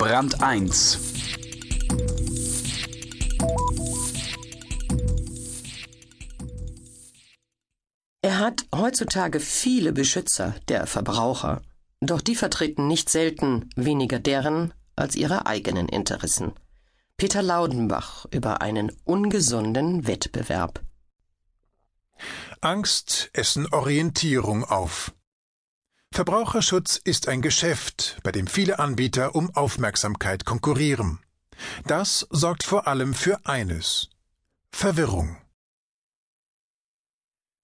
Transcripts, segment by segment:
Brand 1 Er hat heutzutage viele Beschützer, der Verbraucher, doch die vertreten nicht selten weniger deren als ihre eigenen Interessen. Peter Laudenbach über einen ungesunden Wettbewerb. Angst essen Orientierung auf. Verbraucherschutz ist ein Geschäft, bei dem viele Anbieter um Aufmerksamkeit konkurrieren. Das sorgt vor allem für eines Verwirrung.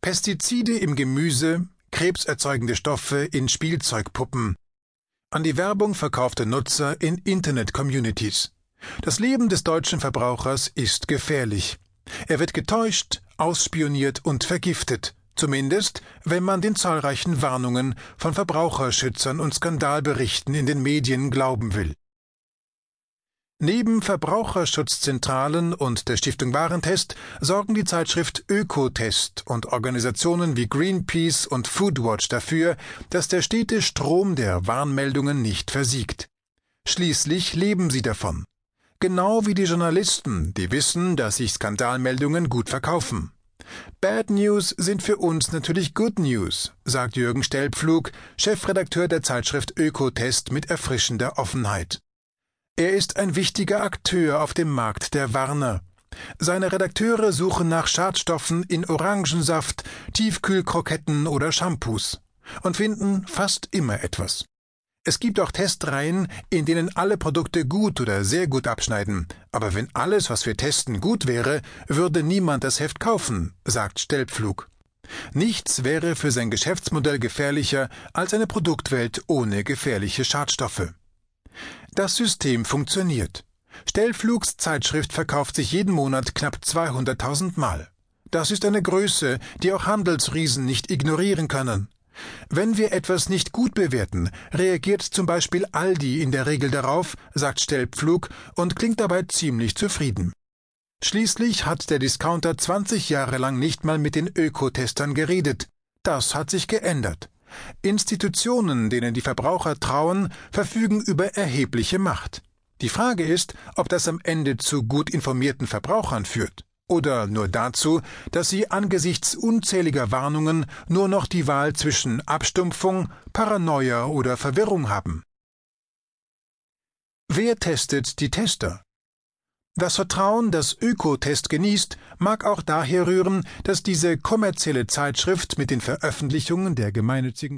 Pestizide im Gemüse, krebserzeugende Stoffe in Spielzeugpuppen, an die Werbung verkaufte Nutzer in Internet-Communities. Das Leben des deutschen Verbrauchers ist gefährlich. Er wird getäuscht, ausspioniert und vergiftet, zumindest wenn man den zahlreichen Warnungen von Verbraucherschützern und Skandalberichten in den Medien glauben will. Neben Verbraucherschutzzentralen und der Stiftung Warentest sorgen die Zeitschrift Ökotest und Organisationen wie Greenpeace und Foodwatch dafür, dass der stete Strom der Warnmeldungen nicht versiegt. Schließlich leben sie davon. Genau wie die Journalisten, die wissen, dass sich Skandalmeldungen gut verkaufen. Bad News sind für uns natürlich Good News, sagt Jürgen Stelpflug, Chefredakteur der Zeitschrift Ökotest mit erfrischender Offenheit. Er ist ein wichtiger Akteur auf dem Markt der Warner. Seine Redakteure suchen nach Schadstoffen in Orangensaft, Tiefkühlkroketten oder Shampoos und finden fast immer etwas. Es gibt auch Testreihen, in denen alle Produkte gut oder sehr gut abschneiden, aber wenn alles, was wir testen, gut wäre, würde niemand das Heft kaufen, sagt Stelpflug. Nichts wäre für sein Geschäftsmodell gefährlicher als eine Produktwelt ohne gefährliche Schadstoffe. Das System funktioniert. Stellflugs Zeitschrift verkauft sich jeden Monat knapp 200.000 Mal. Das ist eine Größe, die auch Handelsriesen nicht ignorieren können. Wenn wir etwas nicht gut bewerten, reagiert zum Beispiel Aldi in der Regel darauf, sagt Stellpflug und klingt dabei ziemlich zufrieden. Schließlich hat der Discounter 20 Jahre lang nicht mal mit den Ökotestern geredet. Das hat sich geändert. Institutionen, denen die Verbraucher trauen, verfügen über erhebliche Macht. Die Frage ist, ob das am Ende zu gut informierten Verbrauchern führt oder nur dazu, dass sie angesichts unzähliger Warnungen nur noch die Wahl zwischen Abstumpfung, Paranoia oder Verwirrung haben. Wer testet die Tester? Das Vertrauen, das Ökotest genießt, mag auch daher rühren, dass diese kommerzielle Zeitschrift mit den Veröffentlichungen der gemeinnützigen